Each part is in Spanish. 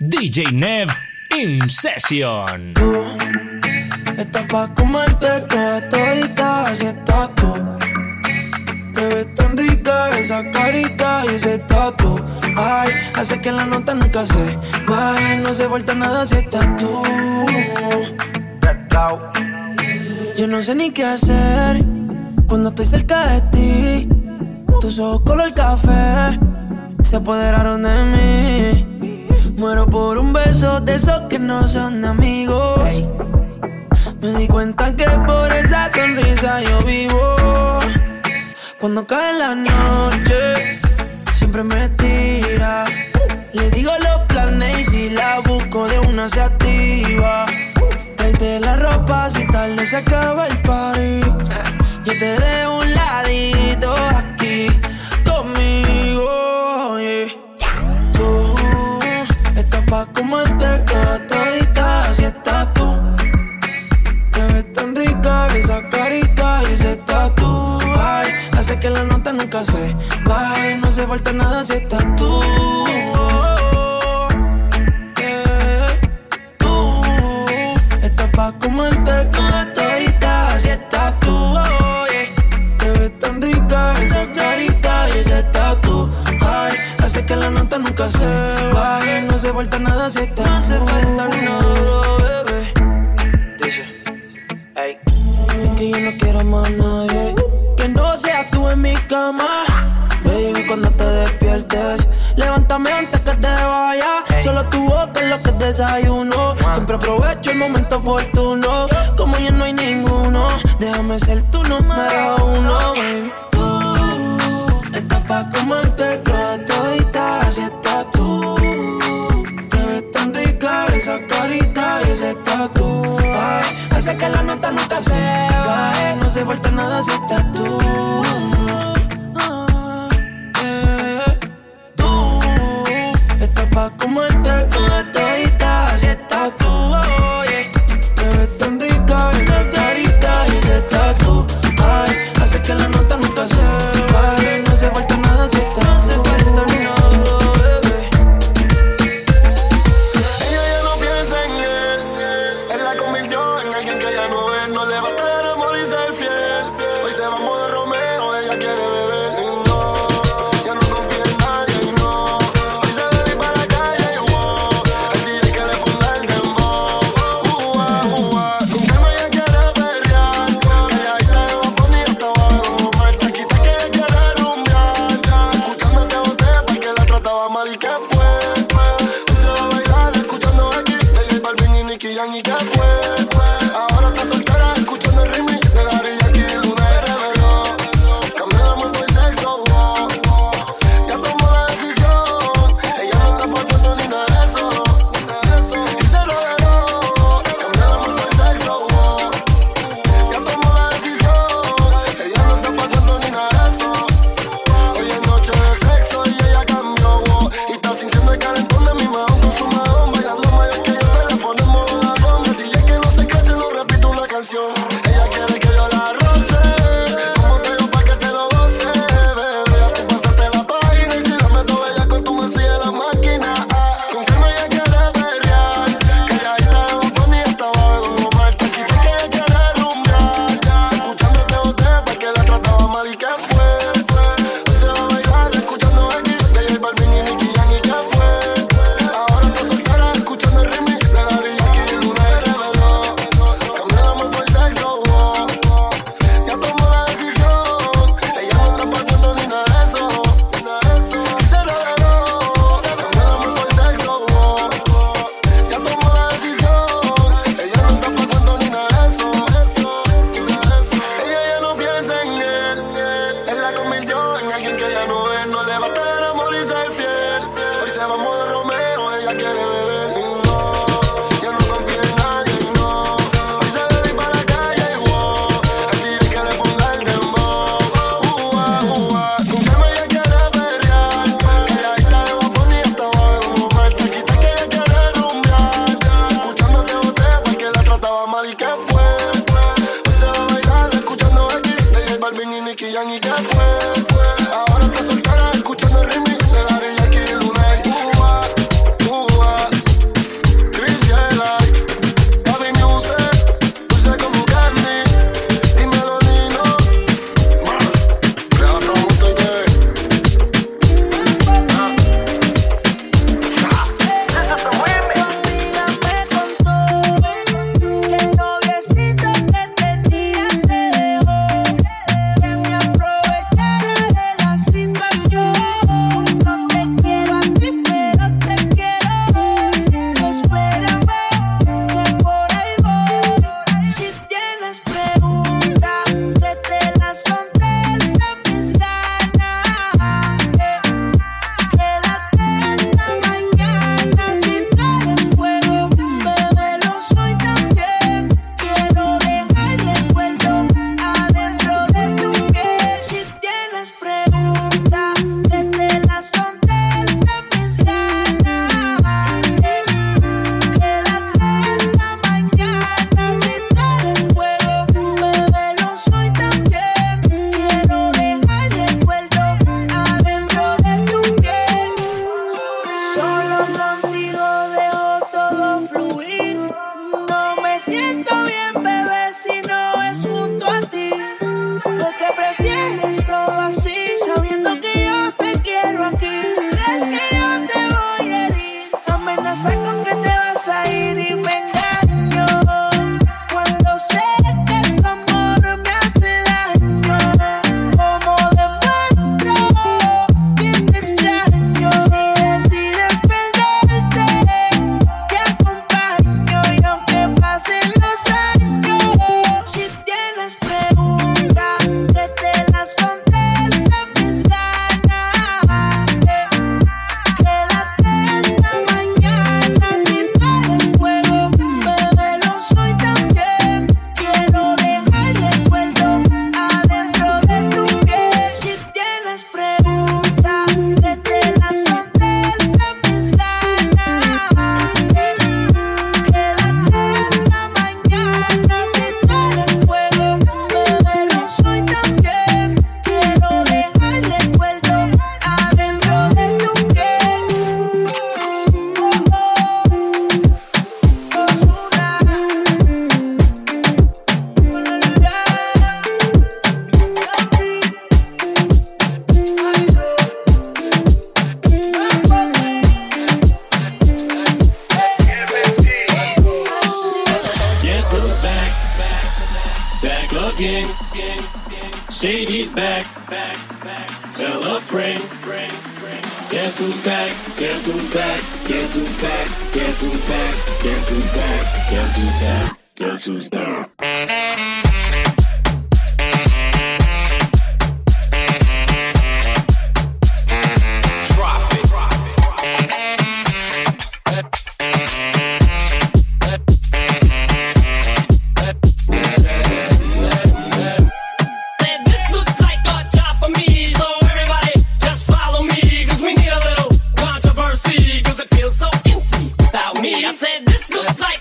DJ Nev in session. Tú estás pa' comerte toda todita, estás tú. Te ves tan rica esa carita y ese tatu. Ay, hace que la nota nunca se baje, no se vuelta nada si estás tú. Yo no sé ni qué hacer cuando estoy cerca de ti. Tus ojos color café se apoderaron de mí. Muero por un beso de esos que no son amigos. Me di cuenta que por esa sonrisa yo vivo. Cuando cae la noche, siempre me tira. Le digo los planes y si la busco de una se activa. Tráete la ropa si tal se acaba el party. Yo te dejo un ladito aquí toda todita, así estás tú. Te ves tan rica esa carita y ese tatu. Ay, hace que la nota nunca se baje, no se falta nada si estás tú. Yeah. Tú estás pa' comerte que la nota nunca se baje, no se falta nada si estás No hace falta nada, bebé. Dice. Es que yo no quiero más nadie que no seas tú en mi cama. Baby, cuando te despiertes, levántame antes que te vaya. Solo tu boca es lo que desayuno. Siempre aprovecho el momento oportuno. Como ya no hay ninguno, déjame ser tu número uno, baby. Pa' comerte toda todita, así estás tú. Te ves tan rica esa carita y ese tatu. Ay, hace que la nota nunca se baje, no se falta nada si estás tú. Ah, eh. Tú estás pa' comerte toda todita,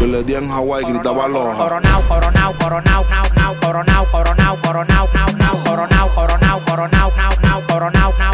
Yo le di en Hawaii, gritaba aloha. Coronao, coronao, coronao, nao, nao, coronao, coronao, coronao, nao, nao, coronao, coronao, coronao, nao, nao, coronao, nao, nao, coronao,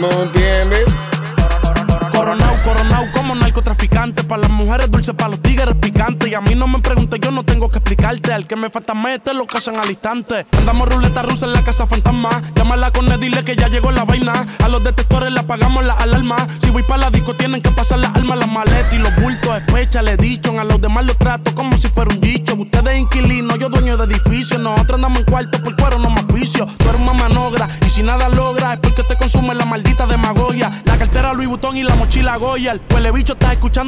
No entiendes. Coronao, coronao como narcotraficante. Para las mujeres dulces, para los tigres picantes. Y a mí no me preguntes, yo no tengo que explicarte. Al que me falta mete lo cazan al instante. Andamos ruleta rusa en la casa fantasma. Llámala con él, dile que ya llegó la vaina. A los detectores le apagamos la alarma. Si voy para la disco, tienen que pasar las armas, las maletas y los bultos. Especha, le dicho. A los demás los trato como si fuera un dicho. Ustedes inquilinos, yo dueño de edificio. Nosotros andamos en cuarto por cuero, no más vicio. Tú eres una manogra y si nada logra es porque te consume la maldita demagogia. La cartera Louis Vuitton y la mochila Goya. El huele bicho está escuchando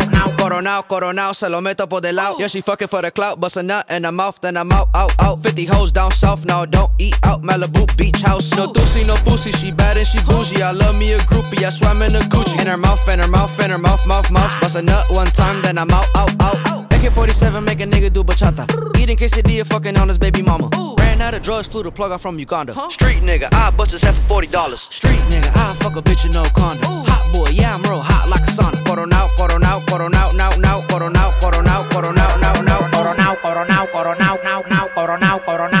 nao. Coronao, coronao, se lo meto por del lado. Oh. Yeah, she fucking for the clout, bust a nut in her mouth, then I'm out, out, out. 50 hoes down south, now don't eat out. Malibu beach house, no doozy, no boosie. She bad and she bougie. I love me a groupie, I swam in a Gucci. In her mouth, in her mouth, in her mouth, mouth, mouth. Bust a nut one time, then I'm out, out, out. 47 make a nigga do bachata. Eating quesadilla, fucking on his baby mama. Ran out of drugs, flew the plug out from Uganda. Street nigga, I bust his head for $40. Street nigga, I fuck a bitch in no condom. Hot boy, yeah, I'm real hot like a sauna. Coronao, coronao, coronao, now, now, coronao, coronao, coronao, now, now, Coronao, coronao, coronao, nao, nao, coronao, coronao, coronao,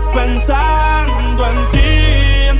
Pensando en ti,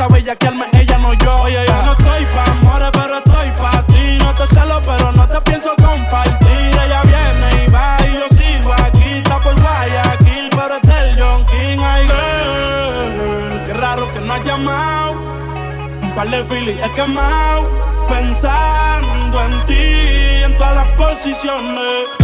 a bellaquearme, ella no yo. Oye, yo no estoy pa' amores, pero estoy pa' ti. No te celo, pero no te pienso compartir. Ella viene y va y yo sigo aquí. Está por Guayaquil, pero es del John King. Ay, girl, qué raro que no has llamado. Un par de filis he quemado. Pensando en ti, en todas las posiciones.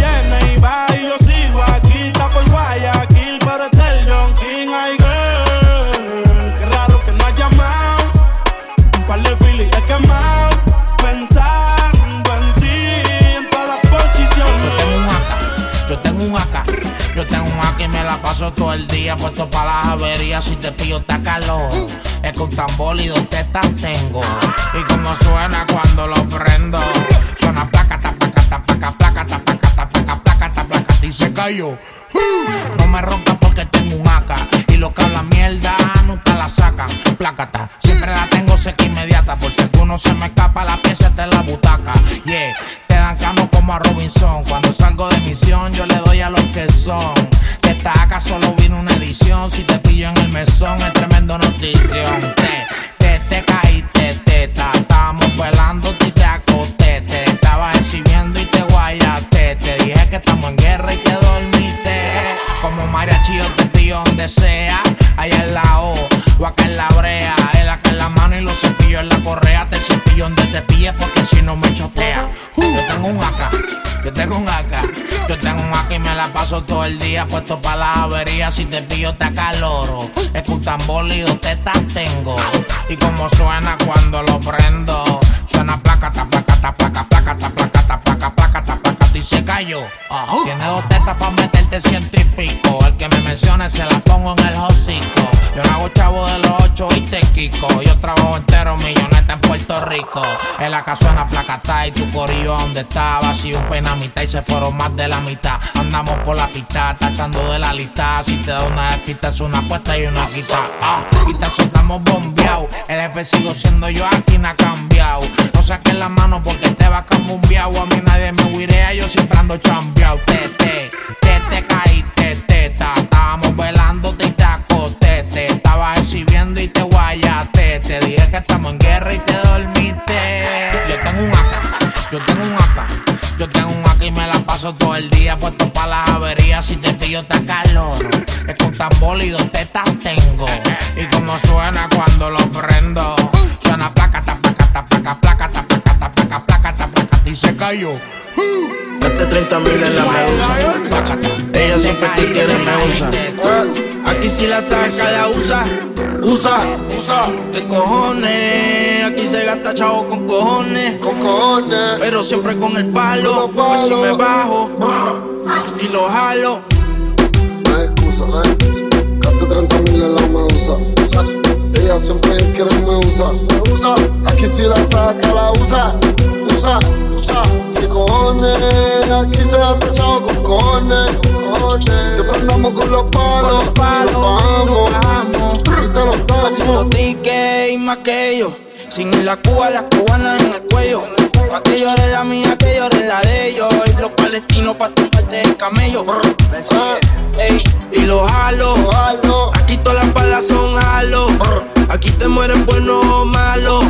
todo el día puesto para las averías. Si te pillo, está calor. Es con tambor y dos tengo. Y como suena cuando lo prendo, suena placa, ta, placa, ta, placa, placa, ta, placa, ta, placa, placa, ta, placa, y se cayó. No me ronca porque tengo un AK y lo que habla mierda nunca la sacan. Plácata, siempre la tengo seca inmediata por si alguno se me escapa la pieza está la butaca. Yeah, te dan camo como a Robinson. Cuando salgo de misión yo le doy a los que son. Solo vino una edición. Si te pillo en el mesón es tremendo notición. Paso todo el día puesto para las averías. Si te pillo te acaloro. Es que un tambor y dos tetas tengo. Y como suena cuando lo prendo. Suena placa, ta, placa, ta, placa, placa, ta, placa, se cayó. Tiene dos tetas para meterte ciento y pico. El que me mencione se la pongo en el hocico. Yo no hago chavo de los ocho y te quico. Yo trabajo entero milloneta en Puerto Rico. En la casa suena placata y tu corillo donde está vacío un penamita y se fueron más de la mitad. Andamos por la pista, tachando de la lista. Si te da una despista es una apuesta y una quita. Ah, y te soltamos bombeado. El jefe sigo siendo yo, aquí no ha cambiado. No saques la mano porque te va un viao. A mí nadie me huirea, yo siempre ando chambeado. Te, te, te, te caíste, teta. Estábamos velándote y te acosté. Estaba exhibiendo y te guayaste. Te dije que estamos en guerra y te dormiste. Yo tengo un AK, yo tengo un AK. Yo tengo un AK y me la paso todo el día puesto para las averías. Si te pillo te calor. Es con tambor y dos tetas tengo. Y como suena cuando lo prendo. Suena placa, ta, placa, ta, placa, placa, ta, placa, ta, placa, placa, ta, placa, y se cayó. Date 30 mil en la medusa. Ella siempre que quiere me usa. Aquí si la saca, la usa. Usa, usa. ¿Qué cojones? Aquí se gasta chavo con cojones. Con cojones. Pero siempre con el palo. Pues si me bajo y lo jalo. No hay excusa, no hay excusa. Gaste 30 mil en la medusa. Ella siempre quiere me usa. Me usa. Aquí si la saca, la usa. Usa, usa. ¿Qué cojones? Aquí se ha tachado con cojones. cojones. Siempre andamos con los palos. y nos bajamos. Y te los damos. tickets y más que ellos. Sin la cuba, las cubanas en el cuello. Pa' que llore la mía, que llore la de ellos. Y los palestinos pa' tumbarte el camello. Ey, y los jalo. Aquí todas las balas son jalo. Aquí te mueren bueno o malo.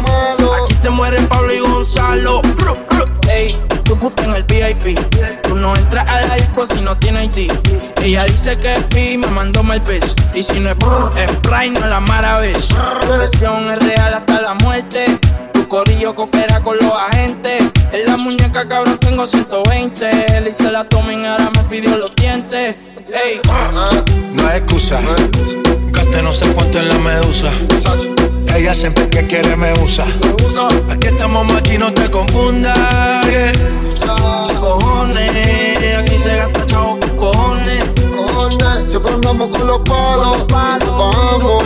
Aquí se mueren Pablo y Gonzalo. Ey, tú puta en el VIP. Tú no entras a la disco si no tienes ID. Ella dice que es pi, me mandó mal pitch. Y si no es Prime, no la maravilla. Presión es real hasta la muerte. Tu corillo coopera con los agentes. En la muñeca, cabrón, tengo 120. Él hice la tomen, ahora me pidió los dientes. Ey, No hay excusa. Gasté no sé cuánto en la medusa. Ella siempre que quiere me usa. Aquí estamos machi, no te confundas. yeah. ¿Qué cojones? Aquí se gasta chavo con cojones. Cojones, siempre andamos con los palos. Vamos,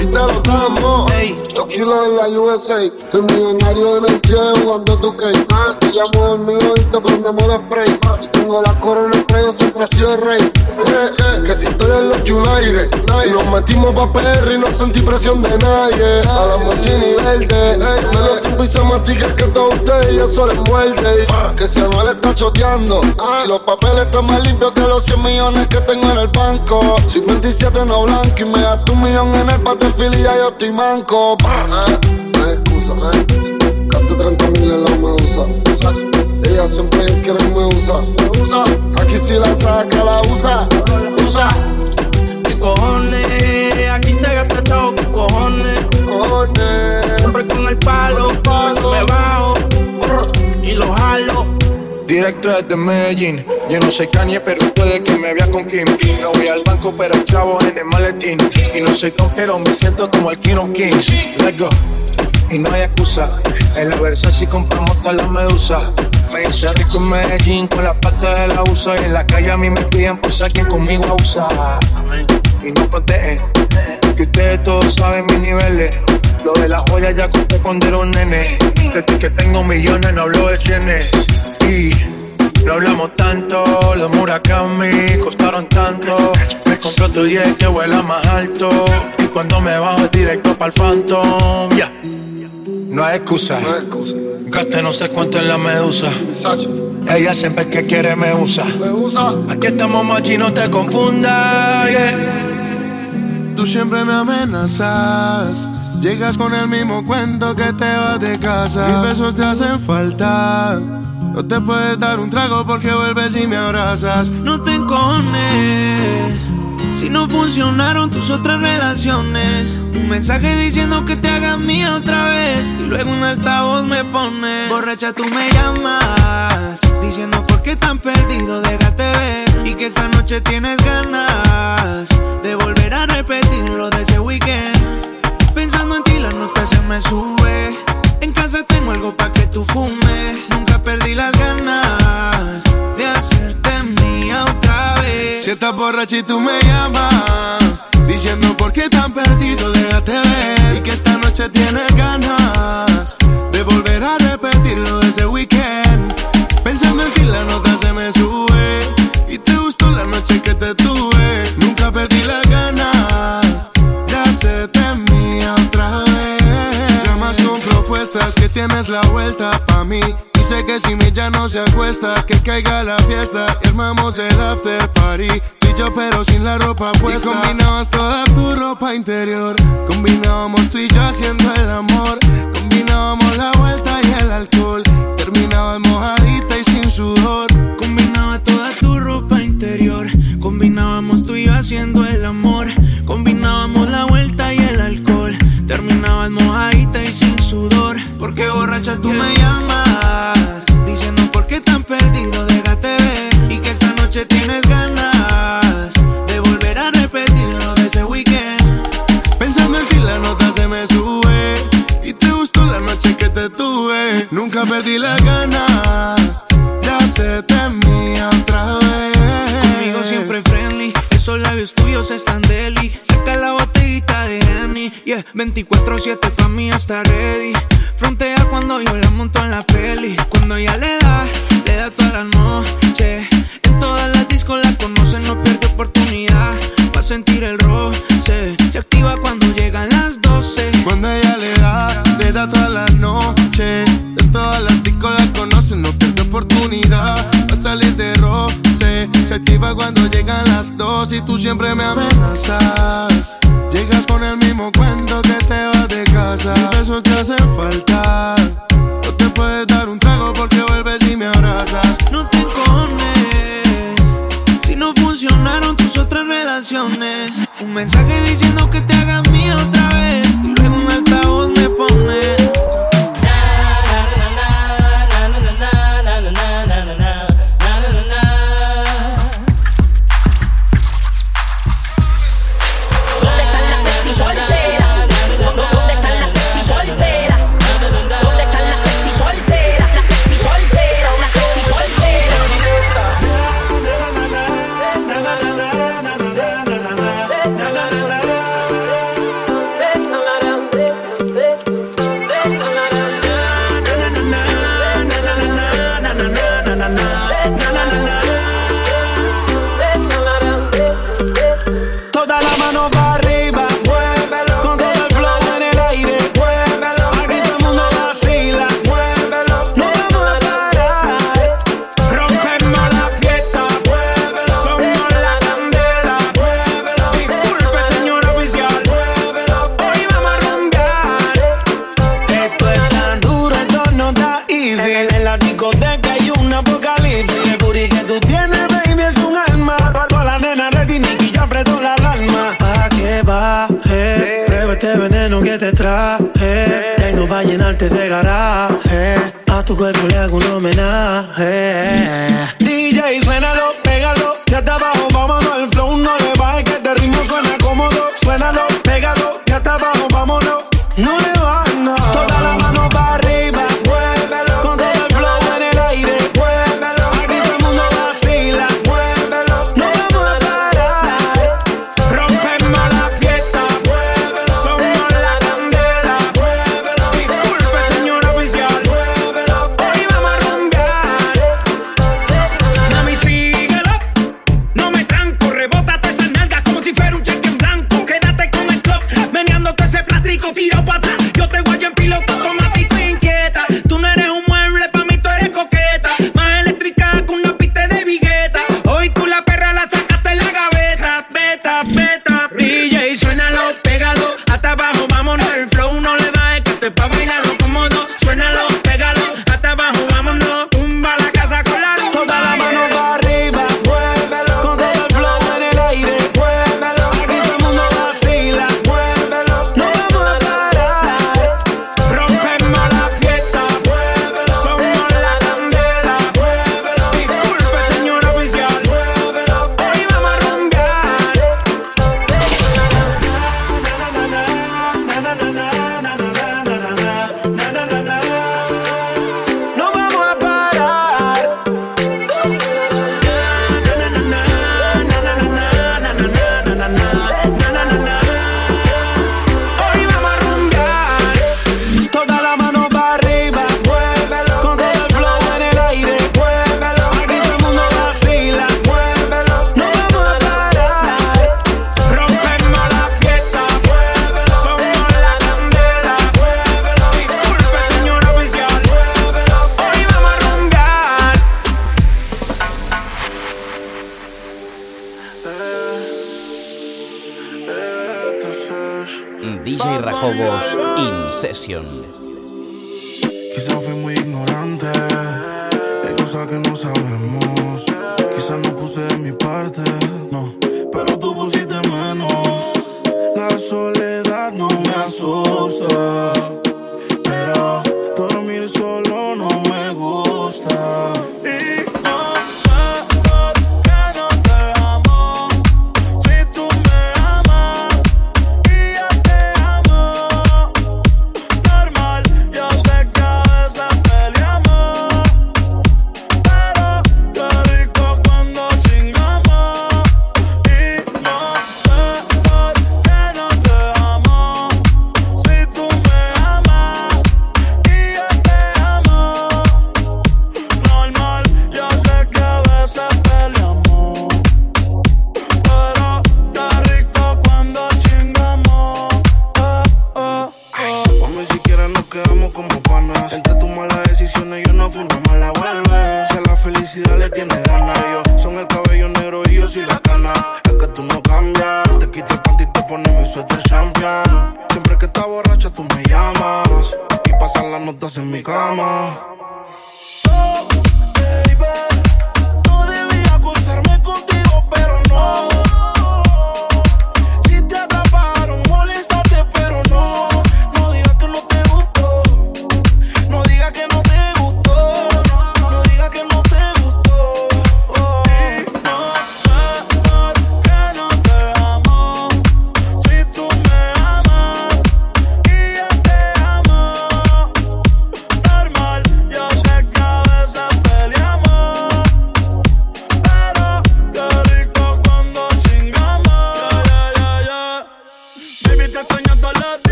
y te lo damos. Dos kilos en la USA. Estoy millonario en el pie jugando tu cake. Te llamo el mío y te prendemos de spray. Y tengo la corona en yo siempre he sido el rey. Eh, eh, que si estoy en los United. Y nos metimos pa' PR y no sentí presión de nadie. A la mochini verde. Me lo tiempo y se matica que todo usted y eso le muerde. Que si no le está choteando. Y los papeles están más limpios que los 100 millones que tengo en el banco. 57 no blanco y me das un millón en el Battlefield y ya yo estoy manco. Eh, hay excusa. Gaste 30 mil en la medusa. Ella siempre quiere me usa. Me usa. Aquí si la saca, la usa. Usa. ¿Qué cojones? Aquí se gasta chavo con cojones. Cojones. Siempre con el palo. Por eso me bajo y lo jalo. Directo desde Medellín. Yo no soy Kanye, pero puede que me vea con Kim. No voy al banco, pero el chavo en el maletín. Y no soy pero me siento como el King of Kings. Let's go. Y no hay excusa. En la Versace compramos todas las medusas. Me hice rico en Medellín con la pasta de la USA. Y en la calle a mí me piden por ser quien conmigo abusa. Y no fronteen, que ustedes todos saben mis niveles. Lo de las joyas ya conté cuando era un nene. Desde que tengo millones no hablo de cienes. Y no hablamos tanto, los Murakami costaron tanto. Me compré otro 10 que vuela más alto. Y cuando me bajo es directo para el Phantom. Ya. No hay excusa. No hay excusa. Gasté no sé cuánto en la medusa. Ella siempre que quiere me usa. Me usa. Aquí estamos machi, no te confundas. yeah. Tú siempre me amenazas. Llegas con el mismo cuento que te vas de casa. Mis besos te hacen falta. No te puedes dar un trago porque vuelves y me abrazas. No te encojones si no funcionaron tus otras relaciones. Un mensaje diciendo que te hagas mía otra vez. Y luego un altavoz me pone. Borracha, tú me llamas. Diciendo por qué tan perdido, déjate ver. Y que esta noche tienes ganas de volver a repetir lo de ese weekend. Pensando en ti, la nota se me sube. En casa tengo algo pa' que tú fumes. Nunca perdí las ganas estás borracha y tú me llamas, diciendo por qué tan perdido, déjate ver. Y que esta noche tienes ganas de volver a repetir lo de ese weekend. Pensando en ti, la nota se me sube. Y te gustó la noche que te tuve. Nunca perdí las ganas de hacerte mía otra vez. Llamas con propuestas que tienes la vuelta pa' mí. Sé que si mi ya no se acuesta, que caiga la fiesta y armamos el after party. Tú y yo, pero sin la ropa puesta. Y combinabas toda tu ropa interior. Combinábamos tú y yo haciendo el amor. Combinábamos la vuelta y el alcohol. Terminabas mojadita y sin sudor. Combinaba toda tu ropa interior. Combinábamos tú y yo haciendo el amor. Combinábamos la vuelta y el alcohol. Terminabas mojadita y sin sudor. Porque borracha tú me llamas. Tienes ganas de volver a repetir lo de ese weekend. Pensando en ti, la nota se me sube. Y te gustó la noche que te tuve. Nunca perdí las ganas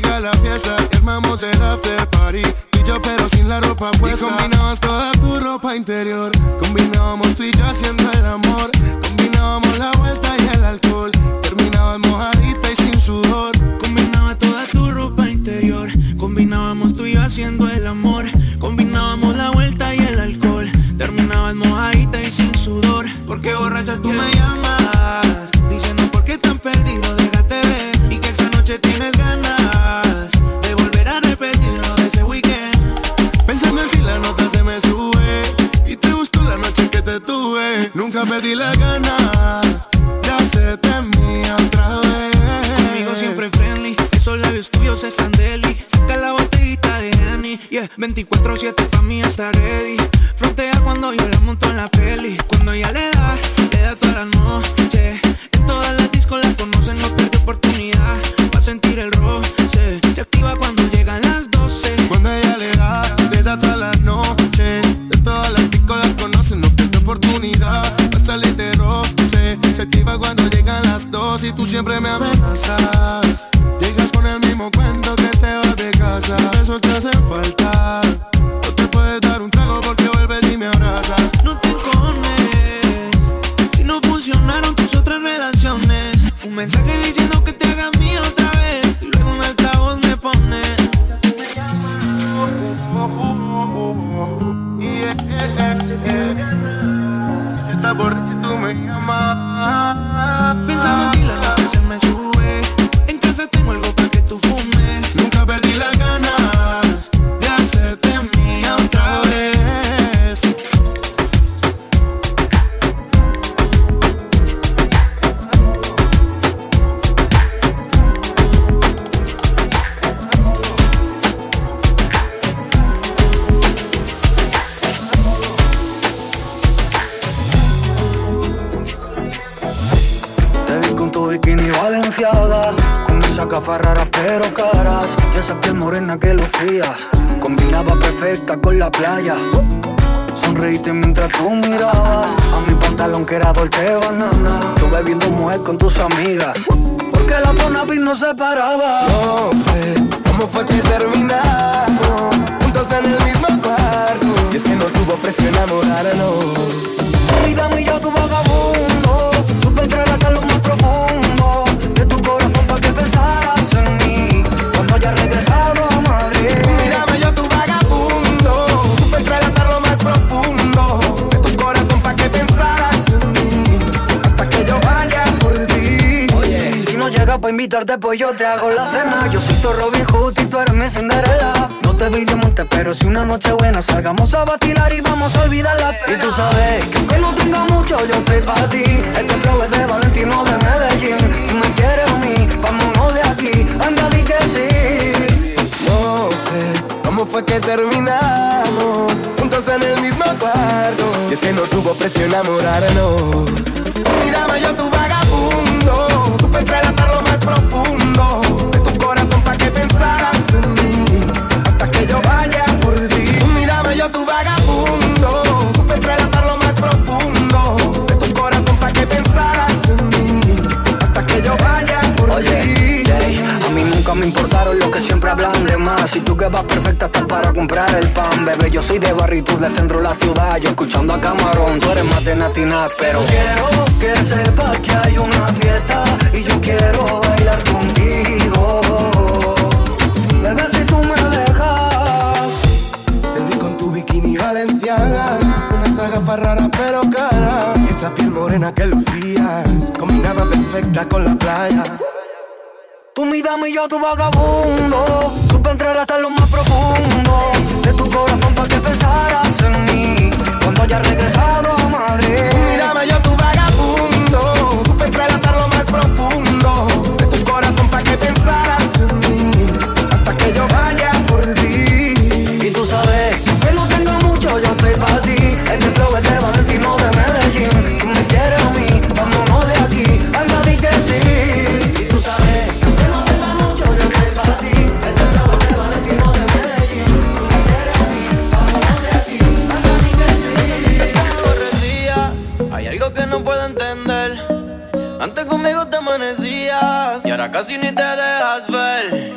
caiga la fiesta y armamos el after party. Y yo, pero sin la ropa puesta. Y combinabas toda tu ropa interior. sonaron tus otras relaciones. Un mensaje diciendo que te pues yo te hago la cena. Yo soy Robin Hood y tú eres mi Cinderella. No te vi de monte, pero si una noche buena salgamos a vacilar y vamos a olvidarla. Y tú sabes que aunque no tenga mucho, yo estoy para ti. Este flow es de Valentino de Medellín. Tú me quieres a mí, vámonos de aquí. Anda, di que sí. No sé cómo fue que terminamos juntos en el mismo cuarto. Y es que no tuvo precio enamorarnos. Miraba yo tu vaga Si tú que vas perfecta estás para comprar el pan, bebé. Yo soy de barrio y del centro de la ciudad. Yo escuchando a Camarón, tú eres más de natinat, pero quiero que sepas que hay una fiesta y yo quiero bailar contigo. Bebé, si tú me dejas, te vi con tu bikini valenciana, unas gafas raras pero caras. Esa piel morena que lucías combinaba perfecta con la playa Tú y yo tu vagabundo. Supe entrar hasta lo más profundo de tu corazón para que pensaras en mí. Cuando haya regresado a Madrid. Tú yo tu vagabundo. Supe entrar hasta lo más profundo. Casi ni te dejas ver.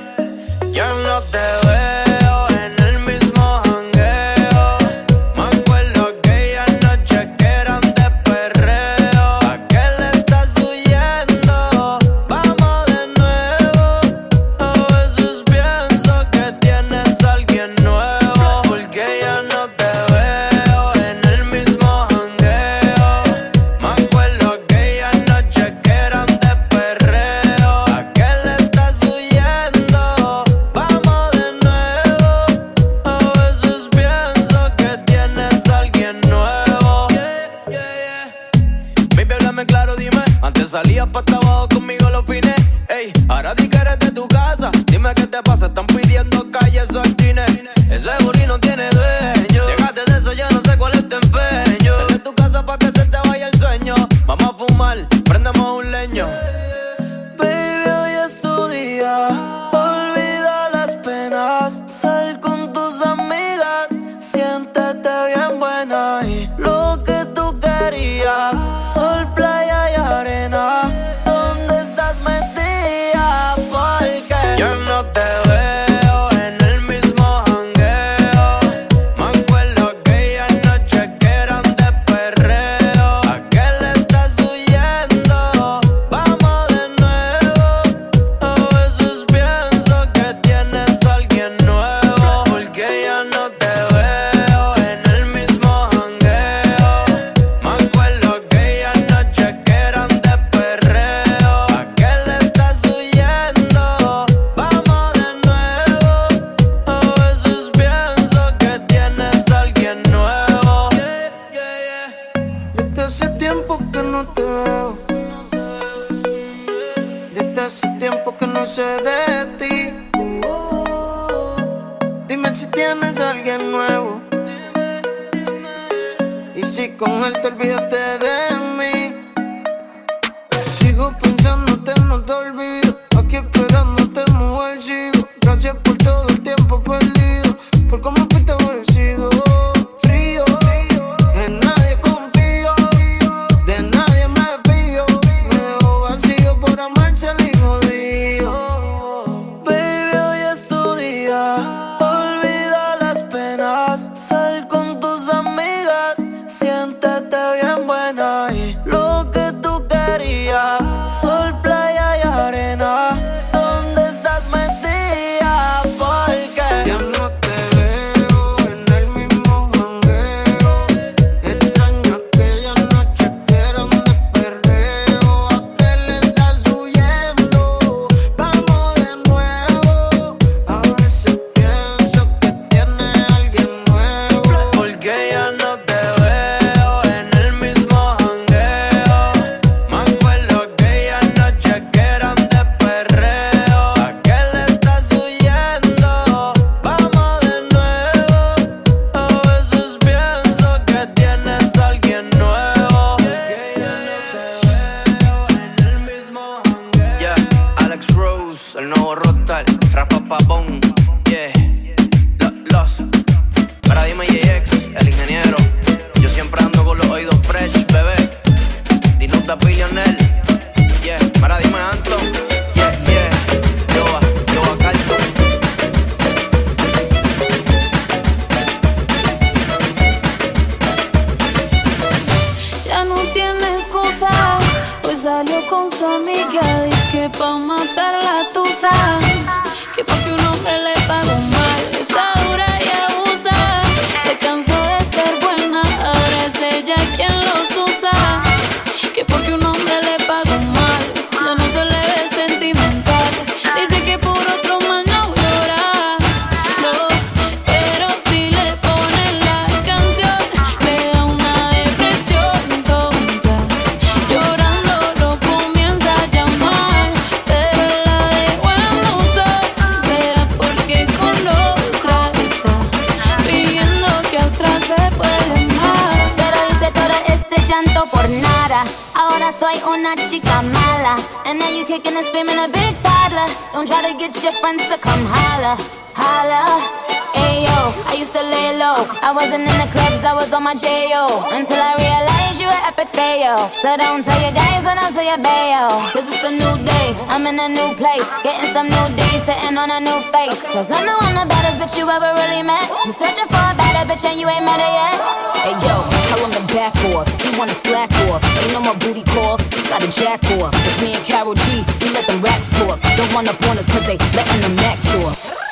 Cause it's a new day, I'm in a new place. Getting some new days, sitting on a new face. Cause I know I'm the baddest bitch you ever really met. You searching for a better bitch and you ain't met her yet. Hey yo, tell him to back off. He wanna slack off. Ain't no more booty calls, gotta jack off. It's me and Carol G, we let the racks talk. Don't run up on us cause they letting the max off.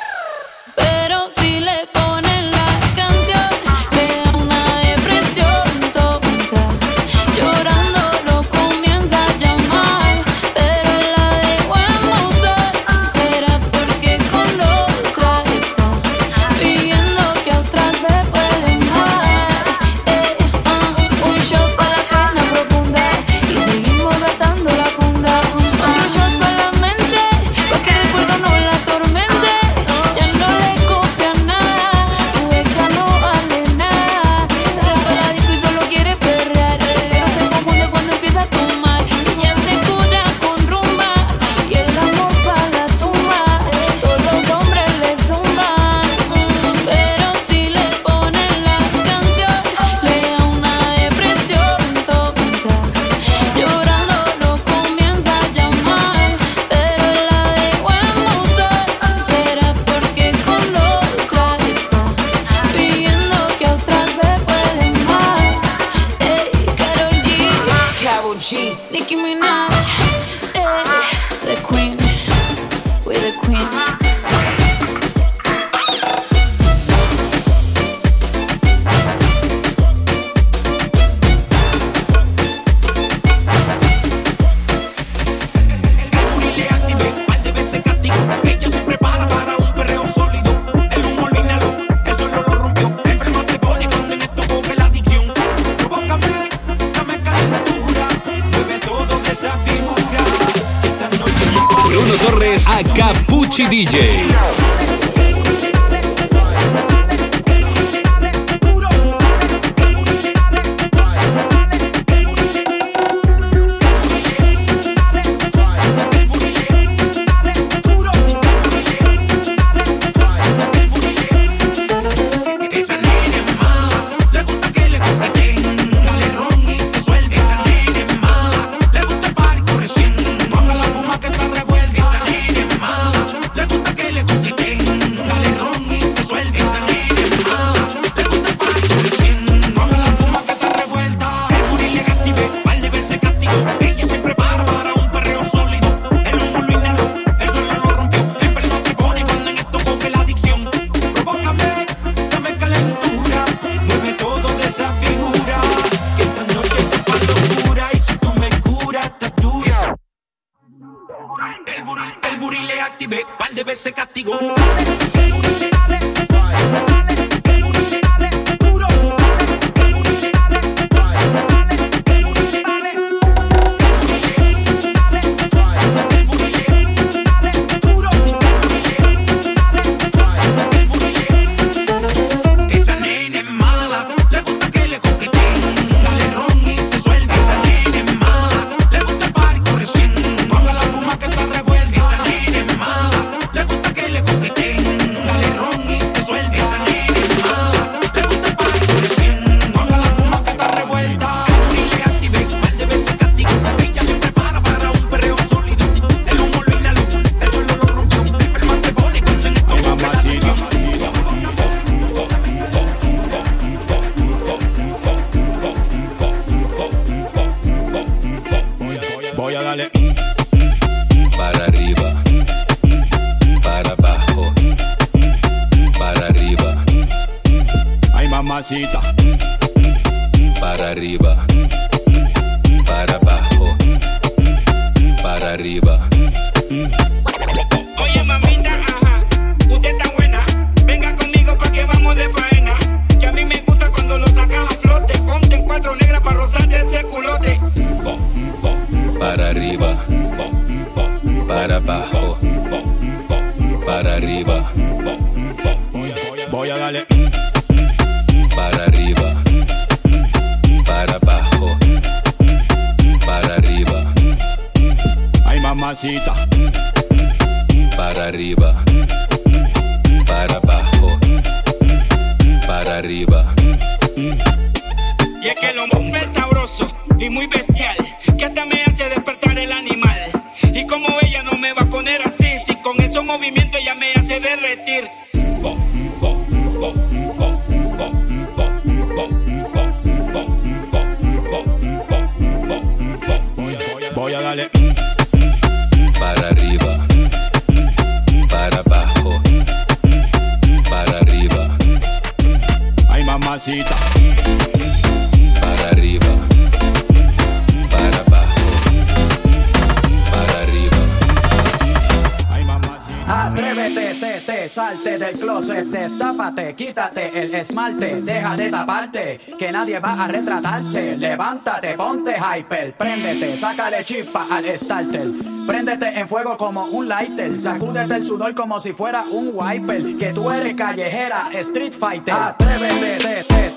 DJ. quítate el esmalte, deja de taparte, que nadie va a retratarte. Levántate, ponte hyper, préndete, sácale chispa al starter. Préndete en fuego como un lighter, sacúdete el sudor como si fuera un wiper. Que tú eres callejera, street fighter. Atrévete, te,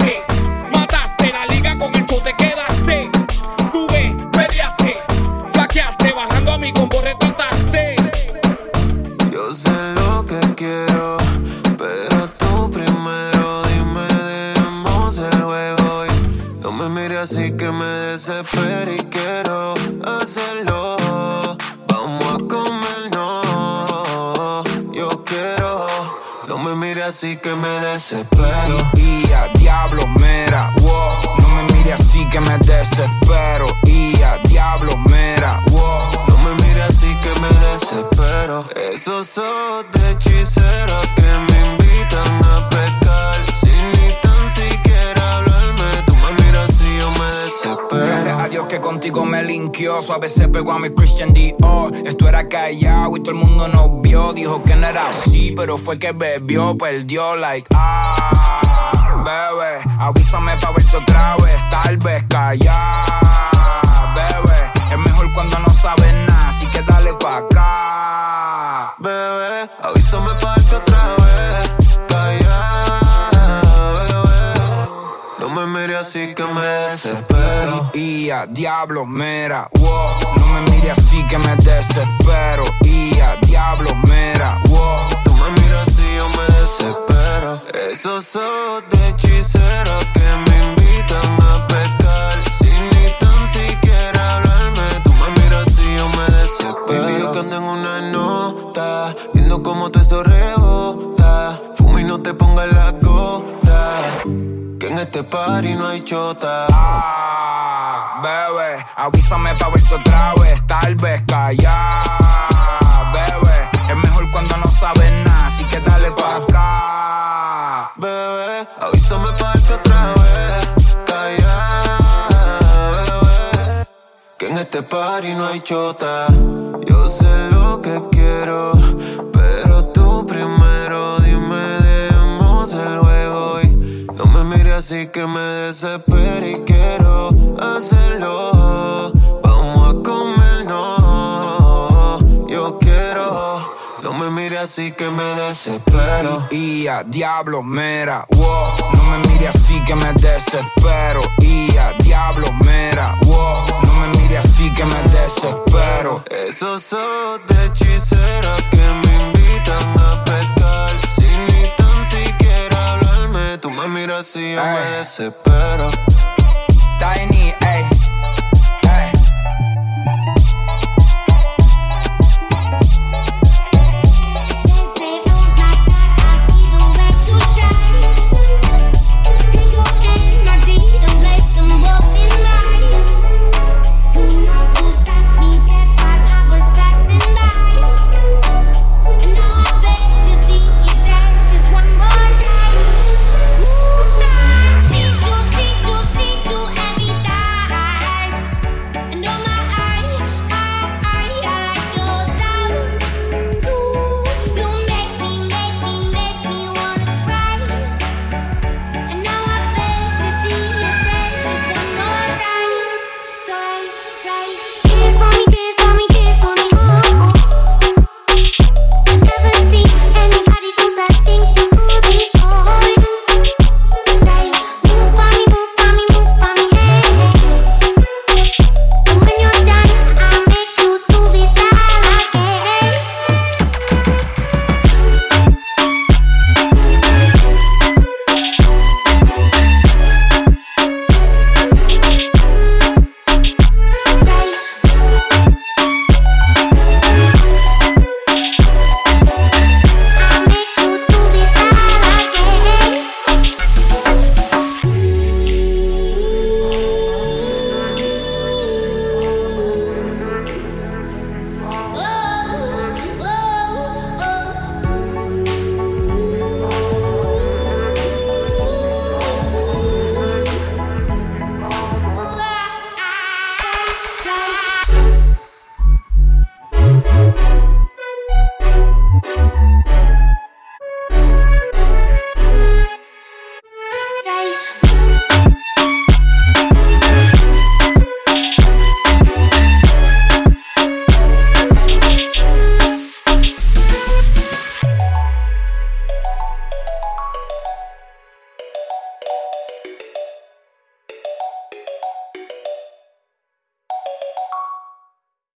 Hey. A veces pegó a mi Christian Dior. Esto era callado y todo el mundo nos vio. Dijo que no era así, pero fue que bebió, perdió, like, ah, bebé. Avísame pa' verte otra vez, tal vez callar, bebé. Es mejor cuando no sabes nada, así que dale pa' acá. Desespero. Y a diablo, mera, wow. No me mires así que me desespero. Y a diablo, mera, wow. Tú me miras así, yo me desespero. Esos ojos de que me invitan a pecar. Sin ni tan siquiera hablarme, tú me miras así, yo me desespero. Baby, yo que ando en una nota, viendo cómo te eso rebota. Fuma y no te pongas la gota. Que en este party no hay chota. Ah, bebé, avísame pa' verte otra vez, tal vez callar, bebé. Es mejor cuando no sabes nada, así que dale pa' acá. Bebé, avísame pa' verte otra vez. Calla, bebé. Que en este party no hay chota. Yo sé lo que quiero, así que me desespero y quiero hacerlo. Vamos a comer, no. Yo quiero, no me mires así que me desespero. Y a diablo, mera, wow. No me mires así que me desespero. Y a diablo, mera, wow. No me mires así que me desespero. Esos ojos de hechicera que me invitan a pecar. Me miras así, yo me desespero. Tiny, ey.